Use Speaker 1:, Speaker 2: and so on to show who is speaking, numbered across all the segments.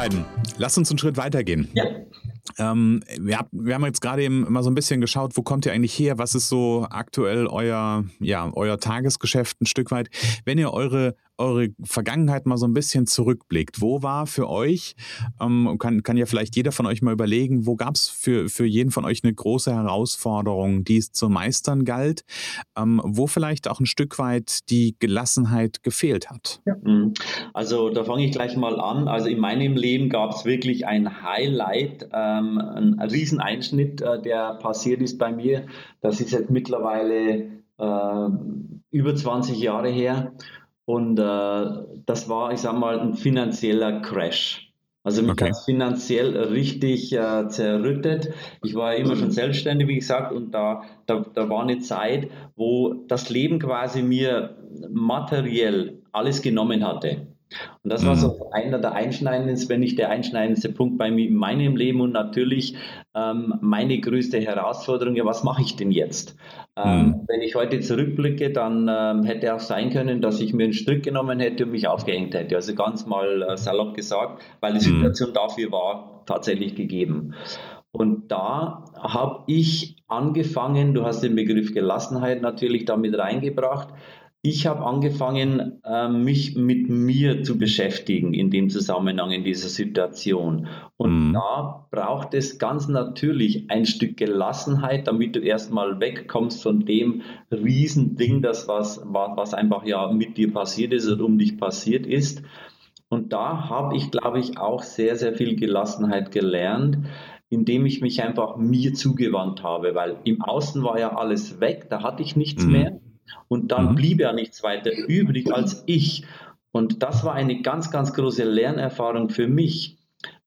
Speaker 1: beiden, lasst uns einen Schritt weitergehen.
Speaker 2: Ja.
Speaker 1: Ähm, wir, wir, haben jetzt gerade eben immer so ein bisschen geschaut, wo kommt ihr eigentlich her? Was ist so aktuell euer, ja, euer Tagesgeschäft ein Stück weit? Wenn ihr eure, eure Vergangenheit mal so ein bisschen zurückblickt, wo war für euch, ähm, kann, kann ja vielleicht jeder von euch mal überlegen, wo gab es für, für jeden von euch eine große Herausforderung, die es zu meistern galt, ähm, wo vielleicht auch ein Stück weit die Gelassenheit gefehlt hat?
Speaker 2: Ja. Mhm. Also da fange ich gleich mal an. Also in meinem Leben gab es wirklich ein Highlight, ähm, ein Rieseneinschnitt, äh, der passiert ist bei mir. Das ist jetzt mittlerweile äh, über 20 Jahre her. Und äh, das war, ich sag mal, ein finanzieller Crash. Also mich okay. hat finanziell richtig äh, zerrüttet. Ich war immer schon selbstständig, wie gesagt, und da, da, da war eine Zeit, wo das Leben quasi mir materiell alles genommen hatte. Und das war so mhm. einer der einschneidendsten, wenn nicht der einschneidendste Punkt bei mir in meinem Leben und natürlich ähm, meine größte Herausforderung, ja, was mache ich denn jetzt? Ähm, mhm. Wenn ich heute zurückblicke, dann ähm, hätte auch sein können, dass ich mir einen Strick genommen hätte und mich aufgehängt hätte. Also ganz mal äh, salopp gesagt, weil die mhm. Situation dafür war tatsächlich gegeben. Und da habe ich angefangen, du hast den Begriff Gelassenheit natürlich damit reingebracht, ich habe angefangen, ähm, mich mit mir zu beschäftigen in dem Zusammenhang, in dieser Situation. Und mhm. da braucht es ganz natürlich ein Stück Gelassenheit, damit du erstmal wegkommst von dem Riesending, das was, was einfach ja mit dir passiert ist oder um dich passiert ist. Und da habe ich, glaube ich, auch sehr, sehr viel Gelassenheit gelernt, indem ich mich einfach mir zugewandt habe, weil im Außen war ja alles weg, da hatte ich nichts mhm. mehr. Und dann mhm. blieb ja nichts weiter übrig als ich. Und das war eine ganz, ganz große Lernerfahrung für mich,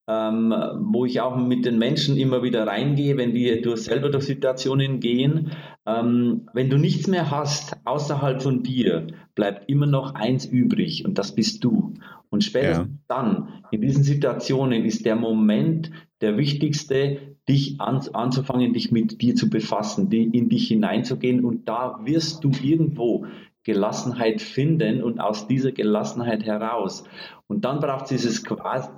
Speaker 2: ähm, wo ich auch mit den Menschen immer wieder reingehe, wenn wir durch selber durch Situationen gehen. Ähm, wenn du nichts mehr hast außerhalb von dir, bleibt immer noch eins übrig und das bist du. Und spätestens ja. dann, in diesen Situationen, ist der Moment der wichtigste, dich an, anzufangen, dich mit dir zu befassen, die, in dich hineinzugehen und da wirst du irgendwo Gelassenheit finden und aus dieser Gelassenheit heraus. Und dann braucht es dieses,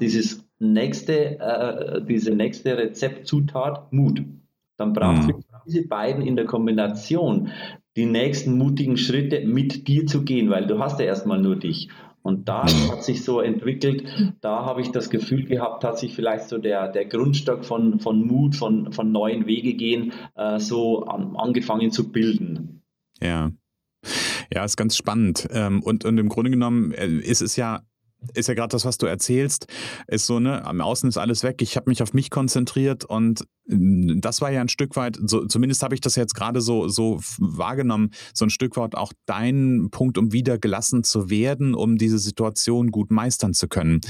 Speaker 2: dieses nächste, äh, diese nächste Rezeptzutat Mut. Dann braucht es mhm. diese beiden in der Kombination die nächsten mutigen Schritte mit dir zu gehen, weil du hast ja erstmal nur dich. Und da mhm. hat sich so entwickelt, da habe ich das Gefühl gehabt, hat sich vielleicht so der, der Grundstock von, von Mut, von, von neuen Wege gehen, äh, so an, angefangen zu bilden.
Speaker 1: Ja. Ja, ist ganz spannend. Ähm, und, und im Grunde genommen äh, ist es ja ist ja gerade das, was du erzählst, ist so, ne, am Außen ist alles weg, ich habe mich auf mich konzentriert und äh, das war ja ein Stück weit, so, zumindest habe ich das jetzt gerade so, so wahrgenommen, so ein Stück weit auch dein Punkt, um wieder gelassen zu werden, um diese Situation gut meistern zu können.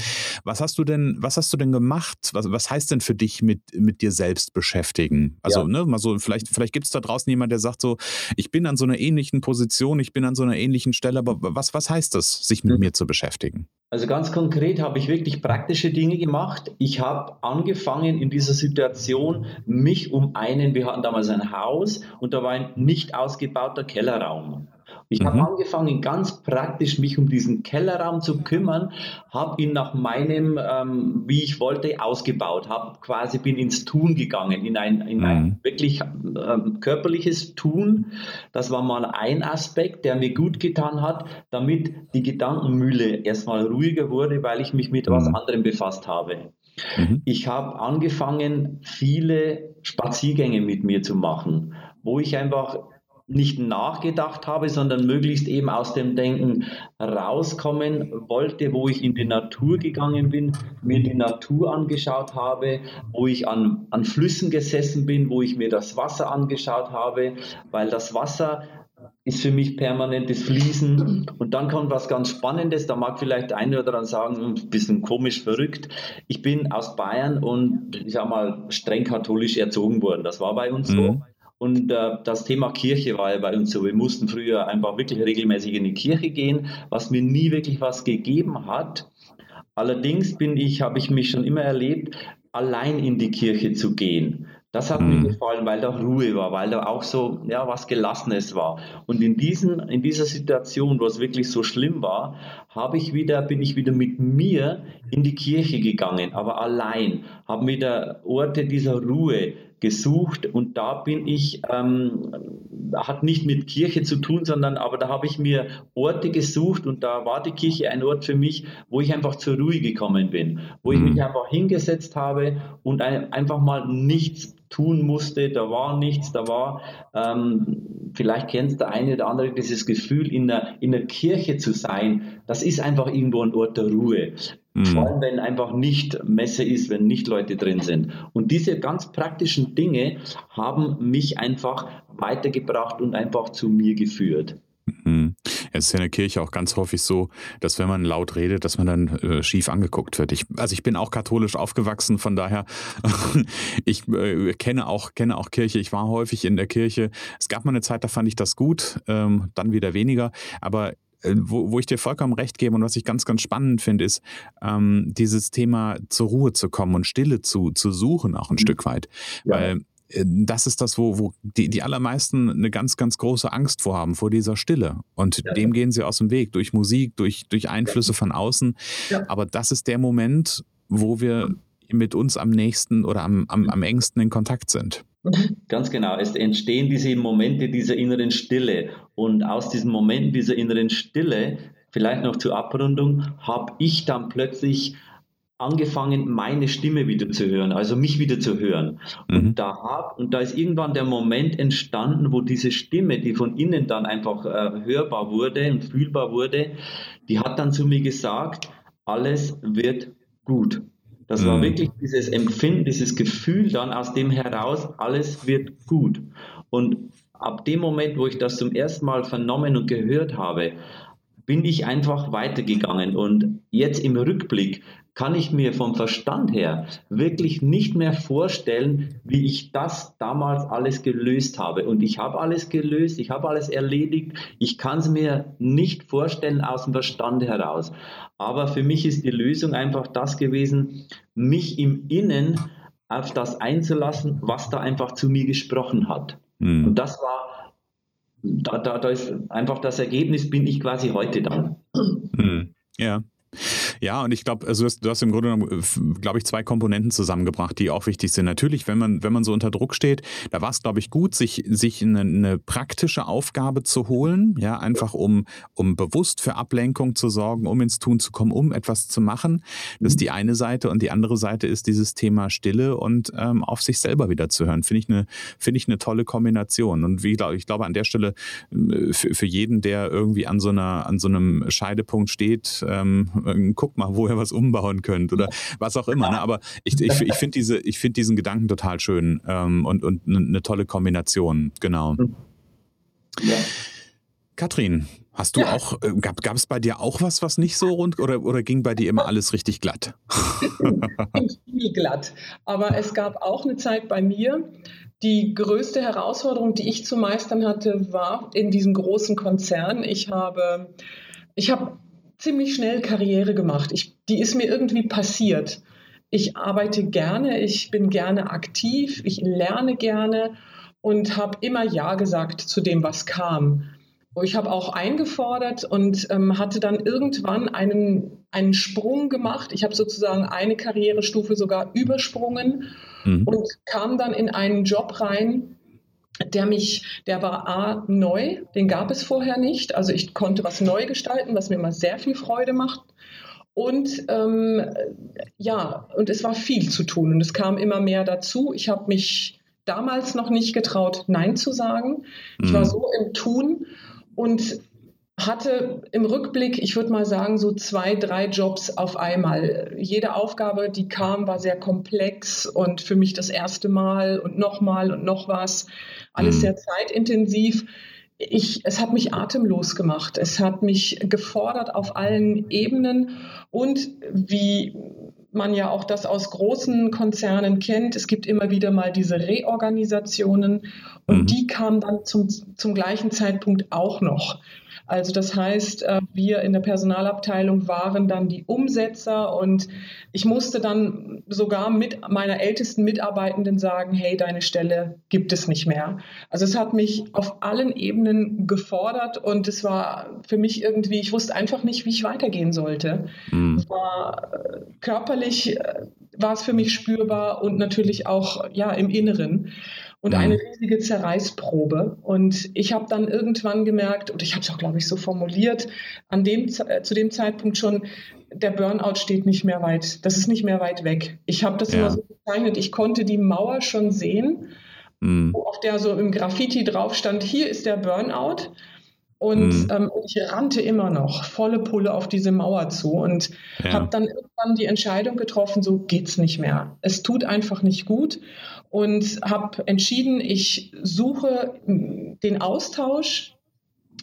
Speaker 1: Was hast du denn, was hast du denn gemacht? Was, was heißt denn für dich mit, mit dir selbst beschäftigen? Also, ja. ne, mal so, vielleicht, vielleicht gibt es da draußen jemand, der sagt so, ich bin an so einer ähnlichen Position, ich bin an so einer ähnlichen Stelle, aber was, was heißt das, sich mit hm. mir zu beschäftigen?
Speaker 2: Also ganz konkret habe ich wirklich praktische Dinge gemacht. Ich habe angefangen in dieser Situation mich um einen, wir hatten damals ein Haus und da war ein nicht ausgebauter Kellerraum. Ich mhm. habe angefangen, ganz praktisch mich um diesen Kellerraum zu kümmern, habe ihn nach meinem, ähm, wie ich wollte, ausgebaut, habe quasi bin ins Tun gegangen, in ein, in mhm. ein wirklich ähm, körperliches Tun. Das war mal ein Aspekt, der mir gut getan hat, damit die Gedankenmühle erstmal ruhiger wurde, weil ich mich mit mhm. was anderem befasst habe. Mhm. Ich habe angefangen, viele Spaziergänge mit mir zu machen, wo ich einfach nicht nachgedacht habe, sondern möglichst eben aus dem Denken rauskommen wollte, wo ich in die Natur gegangen bin, mir die Natur angeschaut habe, wo ich an, an Flüssen gesessen bin, wo ich mir das Wasser angeschaut habe, weil das Wasser ist für mich permanentes Fließen. Und dann kommt was ganz Spannendes, da mag vielleicht der eine oder andere sagen, ein bisschen komisch verrückt. Ich bin aus Bayern und ich sag mal streng katholisch erzogen worden. Das war bei uns mhm. so. Und äh, das Thema Kirche war ja bei uns so. Wir mussten früher einfach wirklich regelmäßig in die Kirche gehen, was mir nie wirklich was gegeben hat. Allerdings bin ich, habe ich mich schon immer erlebt, allein in die Kirche zu gehen. Das hat mhm. mir gefallen, weil da Ruhe war, weil da auch so, ja, was Gelassenes war. Und in diesen, in dieser Situation, wo es wirklich so schlimm war, habe ich wieder, bin ich wieder mit mir in die Kirche gegangen, aber allein, habe wieder Orte dieser Ruhe gesucht und da bin ich, ähm, hat nicht mit Kirche zu tun, sondern aber da habe ich mir Orte gesucht und da war die Kirche ein Ort für mich, wo ich einfach zur Ruhe gekommen bin, wo ich mich mhm. einfach hingesetzt habe und ein, einfach mal nichts tun musste, da war nichts, da war, ähm, vielleicht kennt der eine oder andere dieses Gefühl, in der, in der Kirche zu sein, das ist einfach irgendwo ein Ort der Ruhe. Mhm. Vor allem, wenn einfach nicht Messe ist, wenn nicht Leute drin sind. Und diese ganz praktischen Dinge haben mich einfach weitergebracht und einfach zu mir geführt.
Speaker 1: Mhm. Es ist ja in der Kirche auch ganz häufig so, dass wenn man laut redet, dass man dann äh, schief angeguckt wird. Ich, also ich bin auch katholisch aufgewachsen, von daher ich äh, kenne auch kenne auch Kirche. Ich war häufig in der Kirche. Es gab mal eine Zeit, da fand ich das gut, ähm, dann wieder weniger. Aber wo, wo, ich dir vollkommen recht gebe und was ich ganz, ganz spannend finde, ist ähm, dieses Thema zur Ruhe zu kommen und Stille zu, zu suchen, auch ein mhm. Stück weit. Ja. Weil äh, das ist das, wo, wo die, die allermeisten eine ganz, ganz große Angst vor haben, vor dieser Stille. Und ja. dem gehen sie aus dem Weg, durch Musik, durch, durch Einflüsse von außen. Ja. Aber das ist der Moment, wo wir mit uns am nächsten oder am, am, am engsten in Kontakt sind.
Speaker 2: Ganz genau. Es entstehen diese Momente dieser inneren Stille. Und aus diesen Momenten dieser inneren Stille, vielleicht noch zur Abrundung, habe ich dann plötzlich angefangen, meine Stimme wieder zu hören, also mich wieder zu hören. Mhm. Und, da hab, und da ist irgendwann der Moment entstanden, wo diese Stimme, die von innen dann einfach äh, hörbar wurde und fühlbar wurde, die hat dann zu mir gesagt, alles wird gut. Das mhm. war wirklich dieses Empfinden, dieses Gefühl dann aus dem heraus, alles wird gut. Und ab dem Moment, wo ich das zum ersten Mal vernommen und gehört habe, bin ich einfach weitergegangen. Und jetzt im Rückblick kann ich mir vom Verstand her wirklich nicht mehr vorstellen, wie ich das damals alles gelöst habe. Und ich habe alles gelöst, ich habe alles erledigt. Ich kann es mir nicht vorstellen aus dem Verstand heraus. Aber für mich ist die Lösung einfach das gewesen, mich im Innen auf das einzulassen, was da einfach zu mir gesprochen hat. Mhm. Und das war, da, ist einfach das Ergebnis, bin ich quasi heute dann.
Speaker 1: Mhm. Ja. Ja, und ich glaube, also du hast im Grunde genommen, äh, glaube ich, zwei Komponenten zusammengebracht, die auch wichtig sind. Natürlich, wenn man, wenn man so unter Druck steht, da war es, glaube ich, gut, sich, sich eine, eine, praktische Aufgabe zu holen, ja, einfach um, um bewusst für Ablenkung zu sorgen, um ins Tun zu kommen, um etwas zu machen. Das ist die eine Seite und die andere Seite ist dieses Thema Stille und ähm, auf sich selber wieder zu hören. Finde ich eine, finde ich eine tolle Kombination. Und wie ich glaube, an der Stelle äh, für, für jeden, der irgendwie an so einer, an so einem Scheidepunkt steht, ähm, guck mal, wo ihr was umbauen könnt oder was auch immer. Ne? Aber ich, ich, ich finde diese, find diesen Gedanken total schön ähm, und, und eine tolle Kombination, genau. Ja. Katrin, hast du ja. auch, äh, gab, gab es bei dir auch was, was nicht so rund oder, oder ging bei dir immer alles richtig glatt?
Speaker 3: Viel glatt. Aber es gab auch eine Zeit bei mir, die größte Herausforderung, die ich zu meistern hatte, war in diesem großen Konzern. Ich habe, ich habe ziemlich schnell Karriere gemacht. Ich, die ist mir irgendwie passiert. Ich arbeite gerne, ich bin gerne aktiv, ich lerne gerne und habe immer Ja gesagt zu dem, was kam. Ich habe auch eingefordert und ähm, hatte dann irgendwann einen, einen Sprung gemacht. Ich habe sozusagen eine Karrierestufe sogar übersprungen mhm. und kam dann in einen Job rein, der mich, der war A neu, den gab es vorher nicht. Also ich konnte was neu gestalten, was mir immer sehr viel Freude macht. Und ähm, ja, und es war viel zu tun und es kam immer mehr dazu. Ich habe mich damals noch nicht getraut, Nein zu sagen. Ich war mhm. so im Tun und hatte im Rückblick, ich würde mal sagen, so zwei, drei Jobs auf einmal. Jede Aufgabe, die kam, war sehr komplex und für mich das erste Mal und nochmal und noch was. Alles mhm. sehr zeitintensiv. Ich, es hat mich atemlos gemacht. Es hat mich gefordert auf allen Ebenen und wie man ja auch das aus großen Konzernen kennt. Es gibt immer wieder mal diese Reorganisationen und mhm. die kamen dann zum, zum gleichen Zeitpunkt auch noch. Also das heißt, äh, wir in der Personalabteilung waren dann die Umsetzer und ich musste dann sogar mit meiner ältesten Mitarbeitenden sagen, hey, deine Stelle gibt es nicht mehr. Also es hat mich auf allen Ebenen gefordert und es war für mich irgendwie, ich wusste einfach nicht, wie ich weitergehen sollte. Mhm. Es war äh, körperlich äh, war es für mich spürbar und natürlich auch ja im Inneren und mhm. eine riesige Zerreißprobe. Und ich habe dann irgendwann gemerkt, und ich habe es auch, glaube ich, so formuliert, an dem, äh, zu dem Zeitpunkt schon, der Burnout steht nicht mehr weit, das ist nicht mehr weit weg. Ich habe das ja. immer so bezeichnet, ich konnte die Mauer schon sehen, mhm. auf der so im Graffiti drauf stand, hier ist der Burnout. Und mhm. ähm, ich rannte immer noch volle Pulle auf diese Mauer zu und ja. habe dann irgendwann die Entscheidung getroffen, so geht's nicht mehr. Es tut einfach nicht gut und habe entschieden, ich suche den Austausch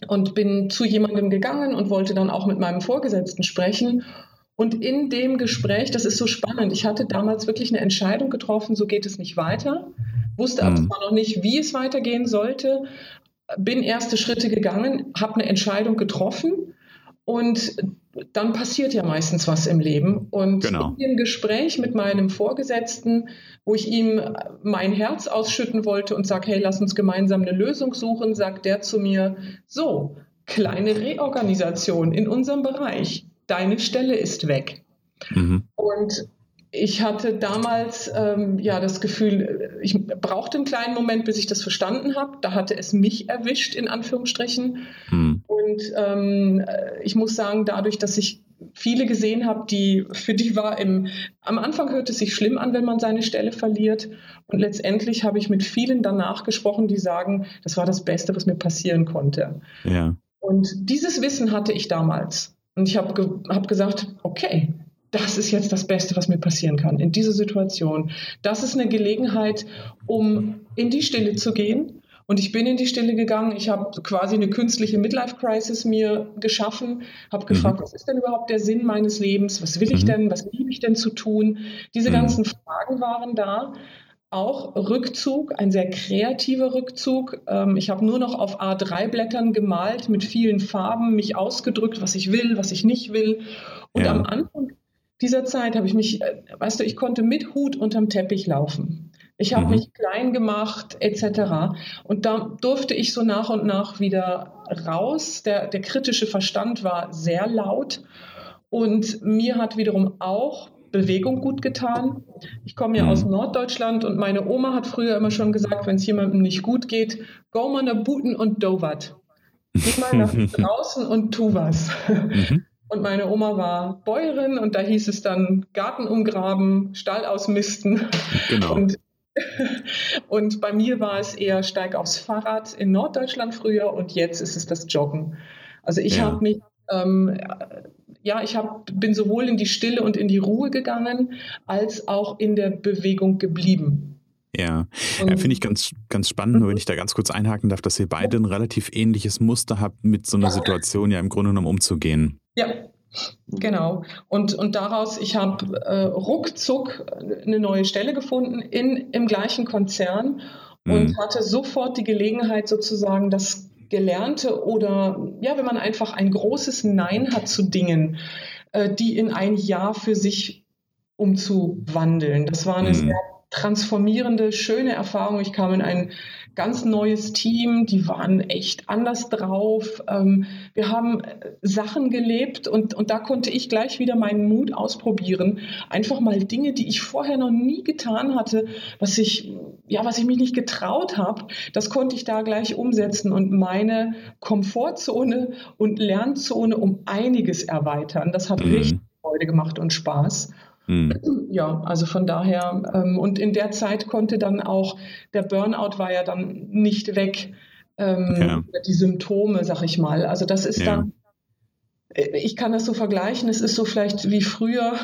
Speaker 3: und bin zu jemandem gegangen und wollte dann auch mit meinem Vorgesetzten sprechen. Und in dem Gespräch, das ist so spannend, ich hatte damals wirklich eine Entscheidung getroffen, so geht es nicht weiter, wusste aber mhm. noch nicht, wie es weitergehen sollte, bin erste Schritte gegangen, habe eine Entscheidung getroffen und dann passiert ja meistens was im Leben. Und genau. in dem Gespräch mit meinem Vorgesetzten, wo ich ihm mein Herz ausschütten wollte und sage, hey, lass uns gemeinsam eine Lösung suchen, sagt der zu mir, so, kleine Reorganisation in unserem Bereich, deine Stelle ist weg. Mhm. Und ich hatte damals ähm, ja das Gefühl, ich brauchte einen kleinen Moment, bis ich das verstanden habe. Da hatte es mich erwischt, in Anführungsstrichen. Hm. Und ähm, ich muss sagen, dadurch, dass ich viele gesehen habe, die für die war im am Anfang hört es sich schlimm an, wenn man seine Stelle verliert. Und letztendlich habe ich mit vielen danach gesprochen, die sagen, das war das Beste, was mir passieren konnte. Ja. Und dieses Wissen hatte ich damals. Und ich habe ge hab gesagt, okay, das ist jetzt das Beste, was mir passieren kann in dieser Situation. Das ist eine Gelegenheit, um in die Stille zu gehen. Und ich bin in die Stille gegangen. Ich habe quasi eine künstliche Midlife-Crisis mir geschaffen, habe gefragt, mhm. was ist denn überhaupt der Sinn meines Lebens? Was will ich mhm. denn? Was liebe ich denn zu tun? Diese mhm. ganzen Fragen waren da. Auch Rückzug, ein sehr kreativer Rückzug. Ähm, ich habe nur noch auf A3-Blättern gemalt mit vielen Farben, mich ausgedrückt, was ich will, was ich nicht will. Und ja. am Anfang dieser Zeit habe ich mich, äh, weißt du, ich konnte mit Hut unterm Teppich laufen. Ich habe mhm. mich klein gemacht, etc. Und da durfte ich so nach und nach wieder raus. Der, der kritische Verstand war sehr laut. Und mir hat wiederum auch Bewegung gut getan. Ich komme ja aus mhm. Norddeutschland und meine Oma hat früher immer schon gesagt, wenn es jemandem nicht gut geht, go mal nach Buten und do wat. Geh mal nach draußen und tu was. Mhm. Und meine Oma war Bäuerin und da hieß es dann Garten umgraben, Stall ausmisten. Genau. Und, und bei mir war es eher steig aufs Fahrrad in Norddeutschland früher und jetzt ist es das Joggen. Also ich ja. habe mich, ähm, ja, ich hab, bin sowohl in die Stille und in die Ruhe gegangen, als auch in der Bewegung geblieben.
Speaker 1: Ja, ja finde ich ganz, ganz spannend, nur wenn ich da ganz kurz einhaken darf, dass ihr beide ein relativ ähnliches Muster habt, mit so einer Situation ja im Grunde genommen umzugehen.
Speaker 3: Ja, Genau. Und, und daraus, ich habe äh, ruckzuck eine neue Stelle gefunden in, im gleichen Konzern und mhm. hatte sofort die Gelegenheit, sozusagen das Gelernte oder ja, wenn man einfach ein großes Nein hat zu Dingen, äh, die in ein Jahr für sich umzuwandeln. Das war eine mhm. sehr transformierende, schöne Erfahrung. Ich kam in ein ganz neues Team, die waren echt anders drauf. Ähm, wir haben äh, Sachen gelebt und, und da konnte ich gleich wieder meinen Mut ausprobieren. Einfach mal Dinge, die ich vorher noch nie getan hatte, was ich, ja, was ich mich nicht getraut habe, das konnte ich da gleich umsetzen und meine Komfortzone und Lernzone um einiges erweitern. Das hat mhm. richtig Freude gemacht und Spaß. Mhm. Ja, also von daher, ähm, und in der Zeit konnte dann auch, der Burnout war ja dann nicht weg, ähm, ja. die Symptome, sag ich mal. Also das ist ja. dann, ich kann das so vergleichen, es ist so vielleicht wie früher,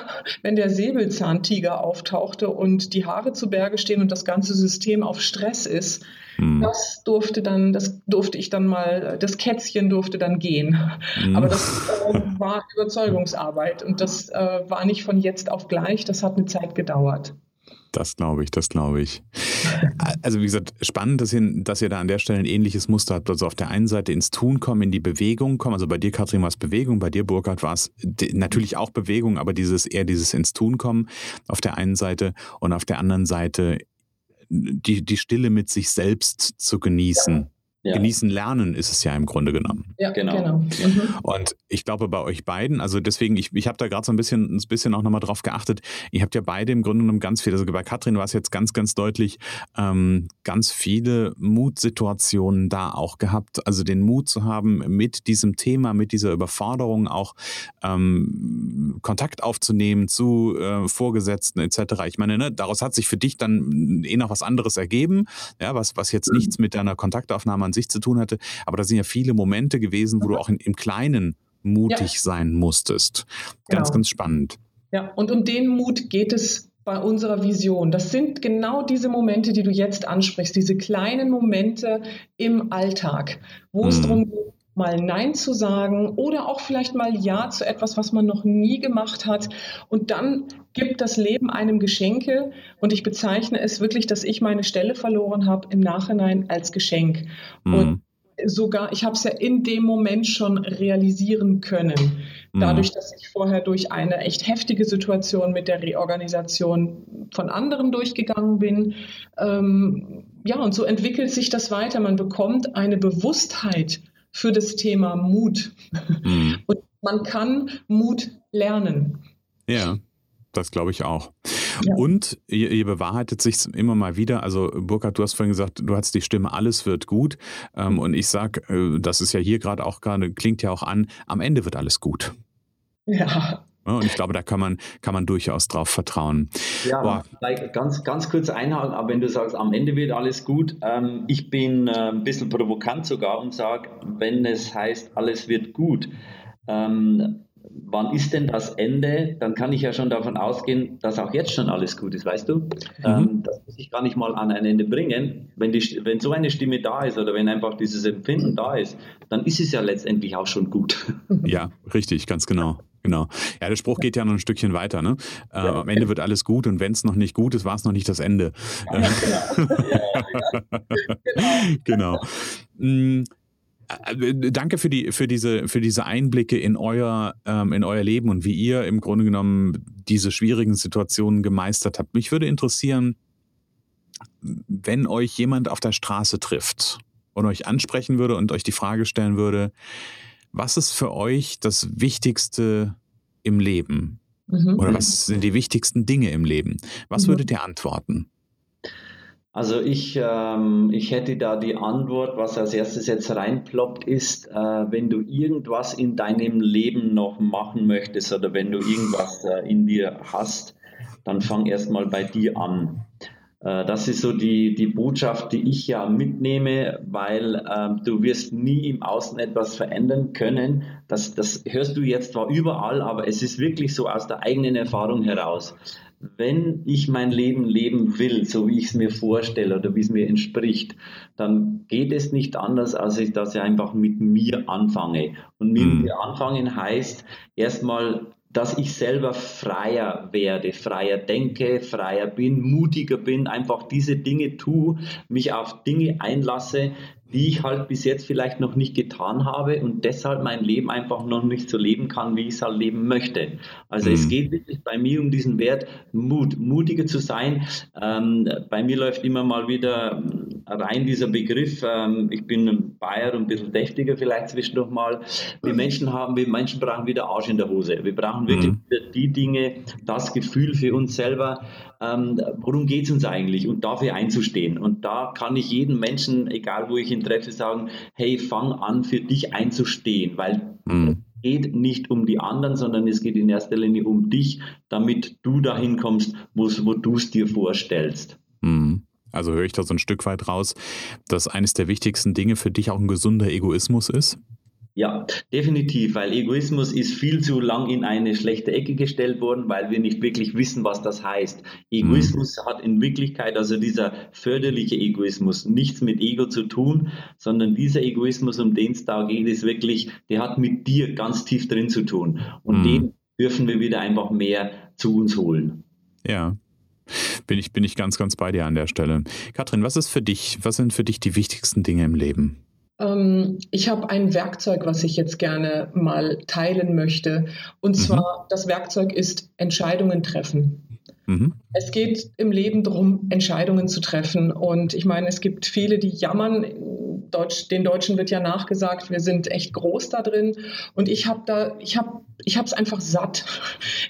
Speaker 3: wenn der Säbelzahntiger auftauchte und die Haare zu Berge stehen und das ganze System auf Stress ist. Mhm. Das durfte dann, das durfte ich dann mal, das Kätzchen durfte dann gehen. Mhm. Aber das äh, war Überzeugungsarbeit und das äh, war nicht von jetzt auf gleich, das hat eine Zeit gedauert.
Speaker 1: Das glaube ich, das glaube ich. Also wie gesagt, spannend, dass ihr, dass ihr da an der Stelle ein ähnliches Muster habt. Also auf der einen Seite ins Tun kommen, in die Bewegung kommen. Also bei dir, Katrin, war es Bewegung, bei dir, Burkhard, war es natürlich auch Bewegung, aber dieses eher dieses ins Tun kommen auf der einen Seite und auf der anderen Seite die, die Stille mit sich selbst zu genießen. Ja ja. Genießen lernen ist es ja im Grunde genommen.
Speaker 3: Ja, genau. genau. Mhm.
Speaker 1: Und ich glaube bei euch beiden, also deswegen, ich, ich habe da gerade so ein bisschen, ein bisschen auch nochmal drauf geachtet, ihr habt ja beide im Grunde genommen ganz viel, also bei Katrin war es jetzt ganz, ganz deutlich, ähm, ganz viele Mutsituationen da auch gehabt. Also den Mut zu haben, mit diesem Thema, mit dieser Überforderung auch ähm, Kontakt aufzunehmen zu äh, Vorgesetzten etc. Ich meine, ne, daraus hat sich für dich dann eh noch was anderes ergeben, ja, was, was jetzt mhm. nichts mit deiner Kontaktaufnahme an sich zu tun hatte. Aber da sind ja viele Momente gewesen, wo du auch in, im Kleinen mutig ja. sein musstest. Ganz, genau. ganz spannend.
Speaker 3: Ja, und um den Mut geht es bei unserer Vision. Das sind genau diese Momente, die du jetzt ansprichst, diese kleinen Momente im Alltag, wo mhm. es darum geht, mal Nein zu sagen oder auch vielleicht mal Ja zu etwas, was man noch nie gemacht hat. Und dann gibt das Leben einem Geschenke. Und ich bezeichne es wirklich, dass ich meine Stelle verloren habe im Nachhinein als Geschenk. Mhm. Und sogar, ich habe es ja in dem Moment schon realisieren können. Mhm. Dadurch, dass ich vorher durch eine echt heftige Situation mit der Reorganisation von anderen durchgegangen bin. Ähm, ja, und so entwickelt sich das weiter. Man bekommt eine Bewusstheit für das Thema Mut. Mhm. Und man kann Mut lernen.
Speaker 1: Ja. Das glaube ich auch. Ja. Und ihr, ihr, bewahrheitet sich immer mal wieder. Also, Burkhard, du hast vorhin gesagt, du hast die Stimme, alles wird gut. Ähm, und ich sage, äh, das ist ja hier gerade auch gerade, klingt ja auch an, am Ende wird alles gut.
Speaker 3: Ja.
Speaker 1: Und ich glaube, da kann man, kann man durchaus drauf vertrauen.
Speaker 2: Ja, ganz, ganz kurz einhaken, aber wenn du sagst, am Ende wird alles gut, ähm, ich bin äh, ein bisschen provokant sogar und sage, wenn es heißt, alles wird gut, ähm, wann ist denn das Ende? Dann kann ich ja schon davon ausgehen, dass auch jetzt schon alles gut ist, weißt du? Mhm. Ähm, das muss ich gar nicht mal an ein Ende bringen. Wenn, die, wenn so eine Stimme da ist oder wenn einfach dieses Empfinden da ist, dann ist es ja letztendlich auch schon gut.
Speaker 1: Ja, richtig, ganz genau. Genau. Ja, der Spruch geht ja noch ein Stückchen weiter. Ne? Äh. Am Ende wird alles gut und wenn es noch nicht gut ist, war es noch nicht das Ende. Ja, genau. genau. genau. Danke für, die, für, diese, für diese Einblicke in euer, ähm, in euer Leben und wie ihr im Grunde genommen diese schwierigen Situationen gemeistert habt. Mich würde interessieren, wenn euch jemand auf der Straße trifft und euch ansprechen würde und euch die Frage stellen würde, was ist für euch das Wichtigste im Leben? Mhm. Oder was sind die wichtigsten Dinge im Leben? Was mhm. würdet ihr antworten?
Speaker 2: Also ich, ähm, ich hätte da die Antwort, was als erstes jetzt reinploppt, ist, äh, wenn du irgendwas in deinem Leben noch machen möchtest oder wenn du irgendwas äh, in dir hast, dann fang erstmal bei dir an. Äh, das ist so die, die Botschaft, die ich ja mitnehme, weil äh, du wirst nie im Außen etwas verändern können. Das, das hörst du jetzt zwar überall, aber es ist wirklich so aus der eigenen Erfahrung heraus. Wenn ich mein Leben leben will, so wie ich es mir vorstelle oder wie es mir entspricht, dann geht es nicht anders, als ich, dass ich einfach mit mir anfange. Und mit mhm. mir anfangen heißt erstmal dass ich selber freier werde, freier denke, freier bin, mutiger bin, einfach diese Dinge tue, mich auf Dinge einlasse, die ich halt bis jetzt vielleicht noch nicht getan habe und deshalb mein Leben einfach noch nicht so leben kann, wie ich es halt leben möchte. Also mhm. es geht wirklich bei mir um diesen Wert Mut, mutiger zu sein. Ähm, bei mir läuft immer mal wieder rein dieser Begriff, ähm, ich bin ein Bayer und ein bisschen deftiger vielleicht zwischendurch mal. Wir Menschen haben, wir Menschen brauchen wieder Arsch in der Hose. Wir brauchen wirklich mhm. die Dinge, das Gefühl für uns selber, ähm, worum geht es uns eigentlich und dafür einzustehen. Und da kann ich jedem Menschen, egal wo ich ihn treffe, sagen, hey, fang an, für dich einzustehen, weil mhm. es geht nicht um die anderen, sondern es geht in erster Linie um dich, damit du dahin kommst, wo du es dir vorstellst.
Speaker 1: Mhm. Also höre ich da so ein Stück weit raus, dass eines der wichtigsten Dinge für dich auch ein gesunder Egoismus ist?
Speaker 2: Ja, definitiv, weil Egoismus ist viel zu lang in eine schlechte Ecke gestellt worden, weil wir nicht wirklich wissen, was das heißt. Egoismus mhm. hat in Wirklichkeit, also dieser förderliche Egoismus, nichts mit Ego zu tun, sondern dieser Egoismus, um den es da geht, ist wirklich, der hat mit dir ganz tief drin zu tun. Und mhm. den dürfen wir wieder einfach mehr zu uns holen.
Speaker 1: Ja. Bin ich, bin ich ganz, ganz bei dir an der Stelle. Katrin, was ist für dich, was sind für dich die wichtigsten Dinge im Leben?
Speaker 3: Ähm, ich habe ein Werkzeug, was ich jetzt gerne mal teilen möchte. Und mhm. zwar, das Werkzeug ist Entscheidungen treffen. Mhm. Es geht im Leben darum, Entscheidungen zu treffen. Und ich meine, es gibt viele, die jammern. Deutsch, den Deutschen wird ja nachgesagt, wir sind echt groß da drin. Und ich habe da, ich habe ich habe es einfach satt.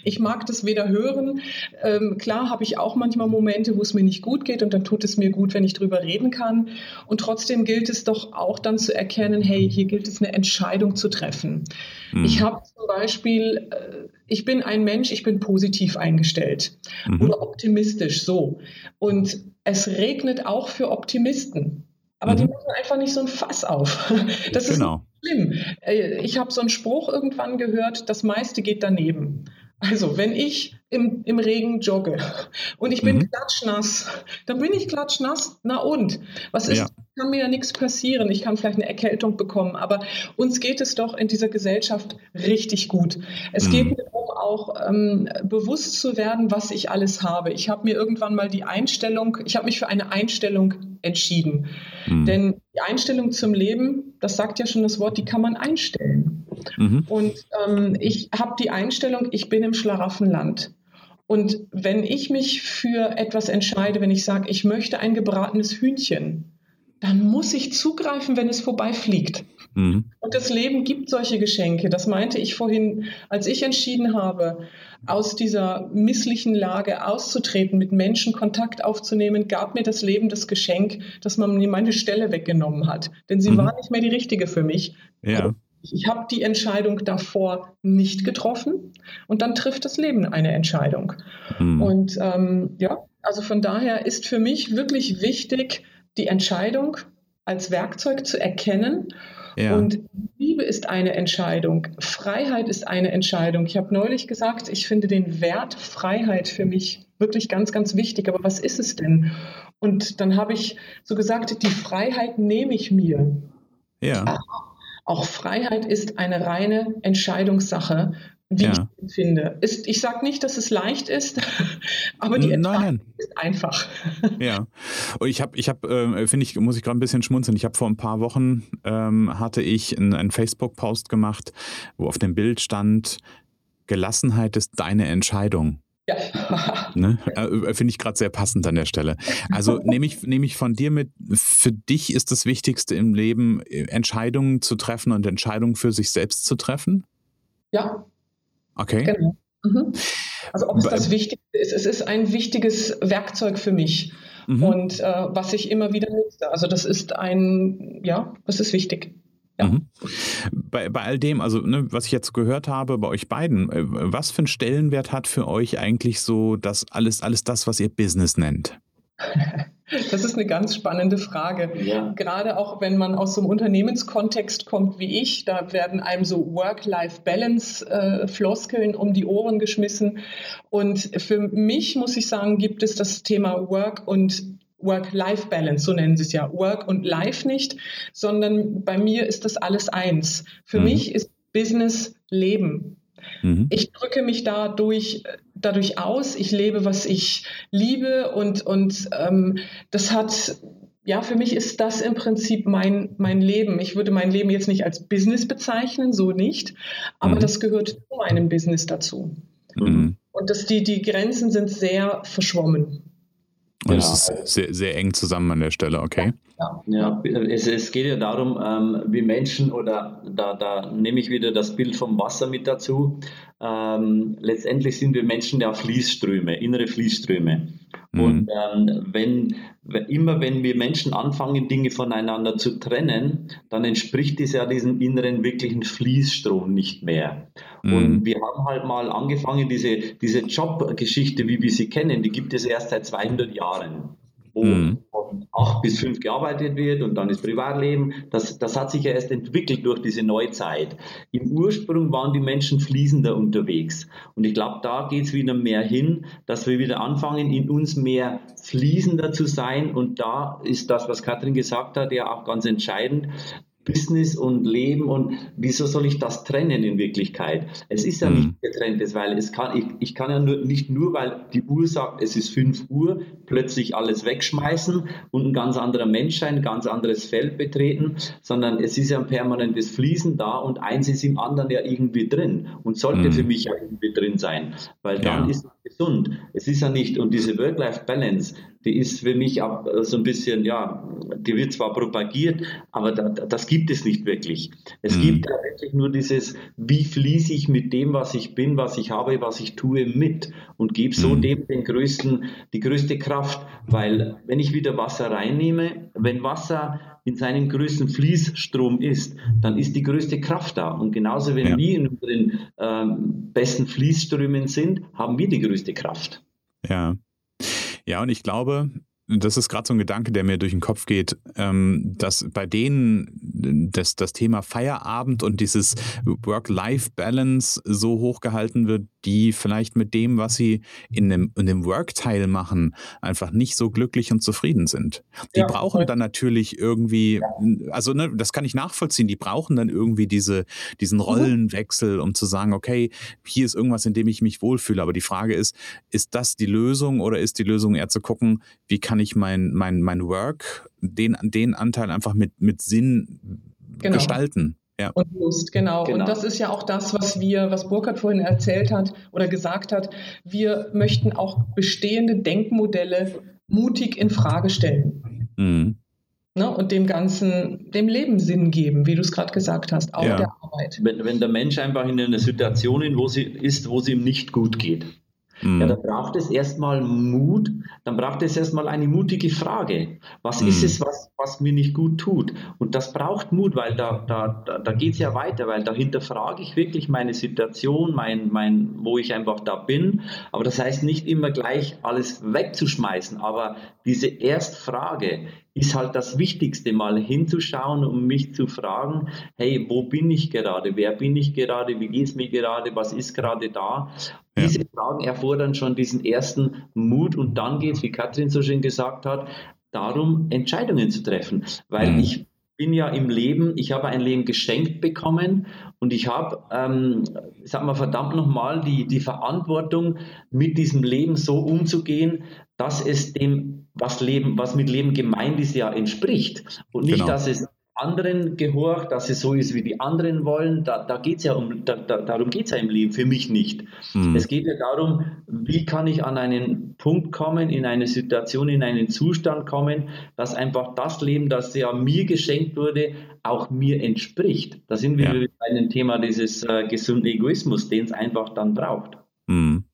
Speaker 3: Ich mag das weder hören. Ähm, klar habe ich auch manchmal Momente, wo es mir nicht gut geht und dann tut es mir gut, wenn ich drüber reden kann. Und trotzdem gilt es doch auch dann zu erkennen, hey, hier gilt es eine Entscheidung zu treffen. Mhm. Ich habe zum Beispiel, äh, ich bin ein Mensch, ich bin positiv eingestellt mhm. oder optimistisch so. Und es regnet auch für Optimisten. Aber mhm. die machen einfach nicht so ein Fass auf. Das genau. ist schlimm. Äh, ich habe so einen Spruch irgendwann gehört, das meiste geht daneben. Also, wenn ich im, im Regen jogge und ich bin mhm. klatschnass, dann bin ich klatschnass. Na und? Was ist, ja. kann mir ja nichts passieren. Ich kann vielleicht eine Erkältung bekommen, aber uns geht es doch in dieser Gesellschaft richtig gut. Es mhm. geht mir darum, auch ähm, bewusst zu werden, was ich alles habe. Ich habe mir irgendwann mal die Einstellung, ich habe mich für eine Einstellung entschieden. Mhm. Denn die Einstellung zum Leben, das sagt ja schon das Wort, die kann man einstellen. Mhm. Und ähm, ich habe die Einstellung, ich bin im Schlaraffenland. Und wenn ich mich für etwas entscheide, wenn ich sage, ich möchte ein gebratenes Hühnchen, dann muss ich zugreifen, wenn es vorbeifliegt. Mhm. Und das Leben gibt solche Geschenke. Das meinte ich vorhin, als ich entschieden habe, aus dieser misslichen Lage auszutreten, mit Menschen Kontakt aufzunehmen, gab mir das Leben das Geschenk, dass man mir meine Stelle weggenommen hat. Denn sie mhm. war nicht mehr die richtige für mich. Ja. Ich habe die Entscheidung davor nicht getroffen und dann trifft das Leben eine Entscheidung. Mhm. Und ähm, ja, also von daher ist für mich wirklich wichtig, die Entscheidung als Werkzeug zu erkennen. Ja. Und Liebe ist eine Entscheidung, Freiheit ist eine Entscheidung. Ich habe neulich gesagt, ich finde den Wert Freiheit für mich wirklich ganz, ganz wichtig. Aber was ist es denn? Und dann habe ich so gesagt, die Freiheit nehme ich mir. Ja. Auch Freiheit ist eine reine Entscheidungssache wie ja. ich finde. Ist, ich sage nicht, dass es leicht ist, aber die Entscheidung ist einfach.
Speaker 1: Ja, und ich habe, ich habe, äh, finde ich, muss ich gerade ein bisschen schmunzeln. Ich habe vor ein paar Wochen ähm, hatte ich einen, einen Facebook-Post gemacht, wo auf dem Bild stand: Gelassenheit ist deine Entscheidung. Ja. ne? äh, Finde ich gerade sehr passend an der Stelle. Also nehme ich, nehm ich von dir mit, für dich ist das Wichtigste im Leben, äh, Entscheidungen zu treffen und Entscheidungen für sich selbst zu treffen?
Speaker 3: Ja,
Speaker 1: Okay. Genau.
Speaker 3: Mhm. Also ob es das Wichtigste ist, es ist ein wichtiges Werkzeug für mich mhm. und äh, was ich immer wieder nutze. Also das ist ein, ja, das ist wichtig. Ja. Mhm.
Speaker 1: Bei, bei all dem, also ne, was ich jetzt gehört habe bei euch beiden, äh, was für einen Stellenwert hat für euch eigentlich so das alles, alles das, was ihr Business nennt?
Speaker 3: Das ist eine ganz spannende Frage. Ja. Gerade auch, wenn man aus so einem Unternehmenskontext kommt wie ich, da werden einem so Work-Life-Balance-Floskeln äh, um die Ohren geschmissen. Und für mich, muss ich sagen, gibt es das Thema Work und Work-Life-Balance, so nennen sie es ja, Work und Life nicht, sondern bei mir ist das alles eins. Für mhm. mich ist Business Leben. Mhm. Ich drücke mich dadurch, dadurch aus, ich lebe, was ich liebe und, und ähm, das hat, ja, für mich ist das im Prinzip mein, mein Leben. Ich würde mein Leben jetzt nicht als Business bezeichnen, so nicht, aber mhm. das gehört zu meinem Business dazu. Mhm. Und das, die, die Grenzen sind sehr verschwommen.
Speaker 1: Und ja. es ist sehr, sehr eng zusammen an der Stelle, okay?
Speaker 2: Ja, ja es, es geht ja darum, ähm, wie Menschen, oder da, da nehme ich wieder das Bild vom Wasser mit dazu. Ähm, letztendlich sind wir Menschen ja Fließströme, innere Fließströme. Mhm. Und ähm, wenn, immer wenn wir Menschen anfangen, Dinge voneinander zu trennen, dann entspricht es ja diesem inneren wirklichen Fließstrom nicht mehr. Mhm. Und wir haben halt mal angefangen, diese, diese Jobgeschichte, wie wir sie kennen, die gibt es erst seit 200 Jahren wo mhm. von acht bis fünf gearbeitet wird und dann das Privatleben. Das, das hat sich ja erst entwickelt durch diese Neuzeit. Im Ursprung waren die Menschen fließender unterwegs. Und ich glaube, da geht es wieder mehr hin, dass wir wieder anfangen, in uns mehr fließender zu sein. Und da ist das, was Katrin gesagt hat, ja auch ganz entscheidend Business und Leben und wieso soll ich das trennen in Wirklichkeit? Es ist ja mhm. nicht getrenntes, weil es kann, ich, ich kann ja nur, nicht nur, weil die Uhr sagt, es ist 5 Uhr, plötzlich alles wegschmeißen und ein ganz anderer Mensch sein, ein ganz anderes Feld betreten, sondern es ist ja ein permanentes Fließen da und eins ist im anderen ja irgendwie drin und sollte mhm. für mich ja irgendwie drin sein, weil dann ja. ist gesund. Es ist ja nicht, und diese Work-Life-Balance, die ist für mich auch äh, so ein bisschen, ja, die wird zwar propagiert, aber da, das gibt es nicht wirklich. Es mhm. gibt ja wirklich nur dieses, wie fließe ich mit dem, was ich bin, was ich habe, was ich tue, mit und gebe so mhm. dem den größten, die größte Kraft, weil wenn ich wieder Wasser reinnehme, wenn Wasser in seinem größten Fließstrom ist, dann ist die größte Kraft da. Und genauso, wenn ja. wir in unseren ähm, besten Fließströmen sind, haben wir die größte Kraft.
Speaker 1: Ja. Ja, und ich glaube, das ist gerade so ein Gedanke, der mir durch den Kopf geht, ähm, dass bei denen das, das Thema Feierabend und dieses Work-Life-Balance so hochgehalten wird, die vielleicht mit dem, was sie in dem, in dem Work-Teil machen, einfach nicht so glücklich und zufrieden sind. Die ja. brauchen dann natürlich irgendwie, also ne, das kann ich nachvollziehen, die brauchen dann irgendwie diese, diesen mhm. Rollenwechsel, um zu sagen, okay, hier ist irgendwas, in dem ich mich wohlfühle. Aber die Frage ist, ist das die Lösung oder ist die Lösung eher zu gucken, wie kann ich mein, mein, mein Work, den, den Anteil einfach mit, mit Sinn genau. gestalten?
Speaker 3: Ja. Und Lust, genau. genau. Und das ist ja auch das, was wir, was Burkhard vorhin erzählt hat oder gesagt hat. Wir möchten auch bestehende Denkmodelle mutig in Frage stellen. Mhm. Ne, und dem Ganzen, dem Leben Sinn geben, wie du es gerade gesagt hast, auch ja. der Arbeit.
Speaker 2: Wenn, wenn der Mensch einfach in einer Situation ist, wo sie ist, wo es ihm nicht gut geht, Mhm. Ja, da braucht es erstmal Mut, dann braucht es erstmal eine mutige Frage. Was mhm. ist es, was, was mir nicht gut tut? Und das braucht Mut, weil da, da, da, da geht es ja weiter, weil dahinter frage ich wirklich meine Situation, mein, mein, wo ich einfach da bin. Aber das heißt nicht immer gleich alles wegzuschmeißen, aber diese Erstfrage, ist halt das Wichtigste, mal hinzuschauen und mich zu fragen, hey, wo bin ich gerade? Wer bin ich gerade? Wie geht es mir gerade? Was ist gerade da? Ja. Diese Fragen erfordern schon diesen ersten Mut und dann geht es, wie Katrin so schön gesagt hat, darum, Entscheidungen zu treffen. Weil mhm. ich bin ja im Leben, ich habe ein Leben geschenkt bekommen und ich habe, ähm, sag mal verdammt nochmal, die, die Verantwortung, mit diesem Leben so umzugehen, dass es dem, was Leben, was mit Leben gemeint ist, ja entspricht. Und nicht, genau. dass es anderen gehorcht, dass es so ist, wie die anderen wollen. Da, da geht's ja um, da, da, darum geht es ja im Leben, für mich nicht. Mhm. Es geht ja darum, wie kann ich an einen Punkt kommen, in eine Situation, in einen Zustand kommen, dass einfach das Leben, das ja mir geschenkt wurde, auch mir entspricht. Da sind wir ja. bei einem Thema dieses äh, gesunden Egoismus, den es einfach dann braucht.
Speaker 1: Mhm.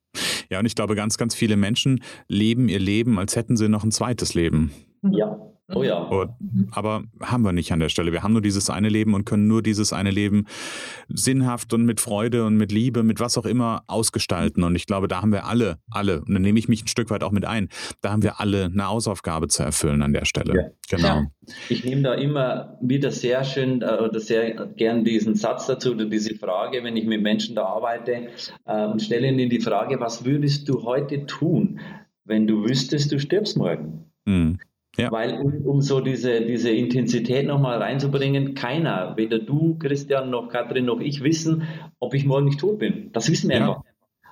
Speaker 1: Ja, und ich glaube, ganz, ganz viele Menschen leben ihr Leben, als hätten sie noch ein zweites Leben.
Speaker 2: Ja. Oh ja. Und,
Speaker 1: aber haben wir nicht an der Stelle. Wir haben nur dieses eine Leben und können nur dieses eine Leben sinnhaft und mit Freude und mit Liebe, mit was auch immer ausgestalten. Und ich glaube, da haben wir alle, alle, und da nehme ich mich ein Stück weit auch mit ein, da haben wir alle eine Hausaufgabe zu erfüllen an der Stelle. Ja. Genau. Ja.
Speaker 2: Ich nehme da immer wieder sehr schön äh, oder sehr gern diesen Satz dazu oder diese Frage, wenn ich mit Menschen da arbeite und stelle ihnen die Frage, was würdest du heute tun, wenn du wüsstest, du stirbst morgen? Mhm. Ja. Weil um, um, so diese, diese Intensität nochmal reinzubringen, keiner, weder du, Christian, noch Katrin, noch ich wissen, ob ich morgen nicht tot bin. Das wissen wir ja. einfach.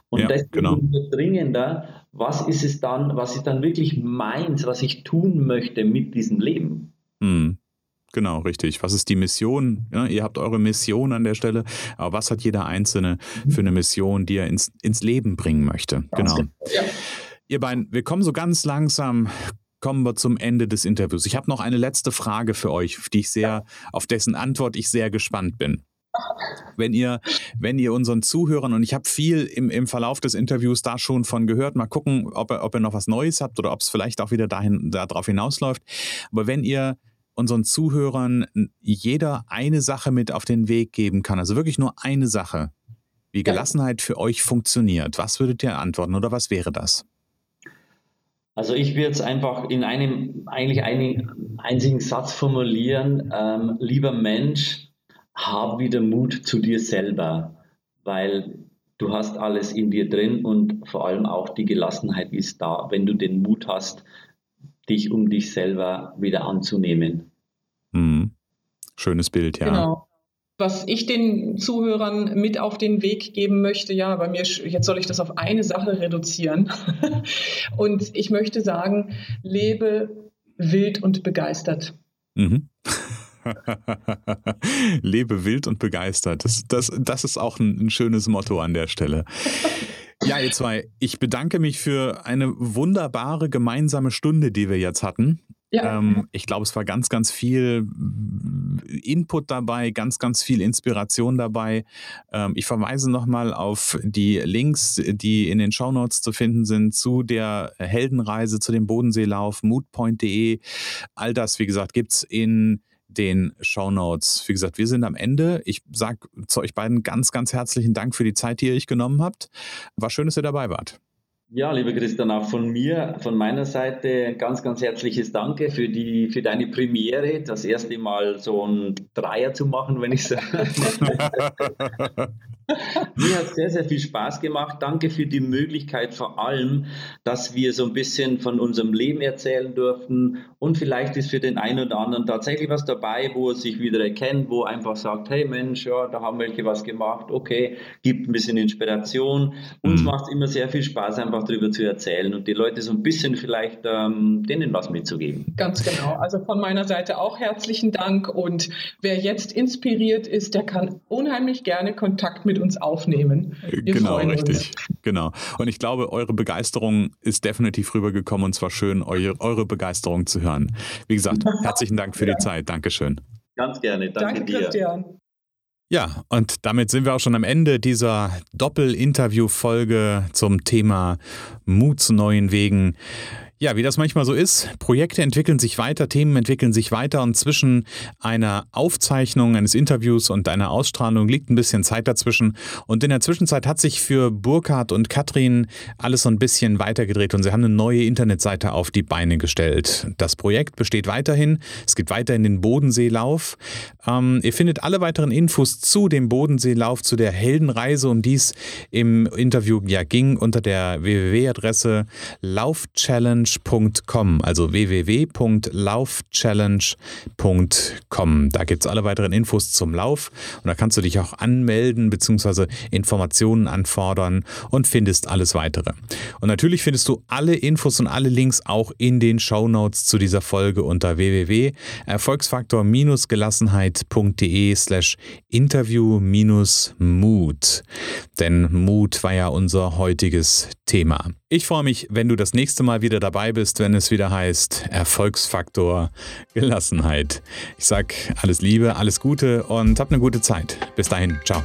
Speaker 2: Und ja, deswegen genau. dringender, was ist es dann, was ist dann wirklich meins, was ich tun möchte mit diesem Leben?
Speaker 1: Mhm. Genau, richtig. Was ist die Mission? Ja, ihr habt eure Mission an der Stelle, aber was hat jeder Einzelne für eine Mission, die er ins, ins Leben bringen möchte? Genau. genau. Ja. Ihr beiden, wir kommen so ganz langsam kommen wir zum Ende des Interviews. Ich habe noch eine letzte Frage für euch, die ich sehr, auf dessen Antwort ich sehr gespannt bin. Wenn ihr, wenn ihr unseren Zuhörern, und ich habe viel im, im Verlauf des Interviews da schon von gehört, mal gucken, ob ihr, ob ihr noch was Neues habt oder ob es vielleicht auch wieder dahin, darauf hinausläuft. Aber wenn ihr unseren Zuhörern jeder eine Sache mit auf den Weg geben kann, also wirklich nur eine Sache, wie Gelassenheit für euch funktioniert, was würdet ihr antworten oder was wäre das?
Speaker 2: Also ich würde es einfach in einem eigentlich einen einzigen Satz formulieren. Ähm, lieber Mensch, hab wieder Mut zu dir selber, weil du hast alles in dir drin und vor allem auch die Gelassenheit ist da, wenn du den Mut hast, dich um dich selber wieder anzunehmen.
Speaker 1: Mhm. Schönes Bild, ja.
Speaker 3: Genau. Was ich den Zuhörern mit auf den Weg geben möchte, ja, bei mir, jetzt soll ich das auf eine Sache reduzieren. und ich möchte sagen, lebe wild und begeistert. Mhm.
Speaker 1: Lebe wild und begeistert. Das, das, das ist auch ein, ein schönes Motto an der Stelle. Ja, ihr zwei, ich bedanke mich für eine wunderbare gemeinsame Stunde, die wir jetzt hatten. Ja. Ähm, ich glaube, es war ganz, ganz viel Input dabei, ganz, ganz viel Inspiration dabei. Ähm, ich verweise nochmal auf die Links, die in den Shownotes zu finden sind, zu der Heldenreise, zu dem Bodenseelauf, moodpoint.de. All das, wie gesagt, gibt es in den Shownotes. Wie gesagt, wir sind am Ende. Ich sage zu euch beiden ganz, ganz herzlichen Dank für die Zeit, die ihr euch genommen habt. War schön, dass ihr dabei wart.
Speaker 2: Ja, lieber Christian, auch von mir, von meiner Seite ganz, ganz herzliches Danke für, die, für deine Premiere. Das erste Mal so ein Dreier zu machen, wenn ich so. Mir hat sehr, sehr viel Spaß gemacht. Danke für die Möglichkeit vor allem, dass wir so ein bisschen von unserem Leben erzählen durften. Und vielleicht ist für den einen oder anderen tatsächlich was dabei, wo er sich wieder erkennt, wo er einfach sagt, hey Mensch, ja, da haben welche was gemacht, okay, gibt ein bisschen Inspiration. Uns mhm. macht es immer sehr viel Spaß, einfach darüber zu erzählen und die Leute so ein bisschen vielleicht ähm, denen was mitzugeben.
Speaker 3: Ganz genau. Also von meiner Seite auch herzlichen Dank. Und wer jetzt inspiriert ist, der kann unheimlich gerne Kontakt mit uns aufnehmen.
Speaker 1: Wir genau, richtig. Uns. Genau. Und ich glaube, eure Begeisterung ist definitiv rübergekommen und zwar schön, eure, eure Begeisterung zu hören. Wie gesagt, herzlichen Dank für die Zeit. Dankeschön.
Speaker 2: Ganz gerne. Danke, Danke dir. Christian.
Speaker 1: Ja, und damit sind wir auch schon am Ende dieser Doppel-Interview-Folge zum Thema Mut zu neuen Wegen. Ja, wie das manchmal so ist, Projekte entwickeln sich weiter, Themen entwickeln sich weiter und zwischen einer Aufzeichnung eines Interviews und einer Ausstrahlung liegt ein bisschen Zeit dazwischen. Und in der Zwischenzeit hat sich für Burkhard und Katrin alles so ein bisschen weitergedreht und sie haben eine neue Internetseite auf die Beine gestellt. Das Projekt besteht weiterhin. Es geht weiter in den Bodenseelauf. Ähm, ihr findet alle weiteren Infos zu dem Bodenseelauf, zu der Heldenreise, um die es im Interview ja ging, unter der www-Adresse laufchallenge laufchallenge.com, also www.laufchallenge.com. Da gibt es alle weiteren Infos zum Lauf und da kannst du dich auch anmelden bzw. Informationen anfordern und findest alles weitere. Und natürlich findest du alle Infos und alle Links auch in den Show Notes zu dieser Folge unter www.erfolgsfaktor-gelassenheit.de slash interview-mood. Denn Mut war ja unser heutiges Thema. Ich freue mich, wenn du das nächste Mal wieder dabei bist, wenn es wieder heißt Erfolgsfaktor Gelassenheit. Ich sage alles Liebe, alles Gute und hab eine gute Zeit. Bis dahin, ciao.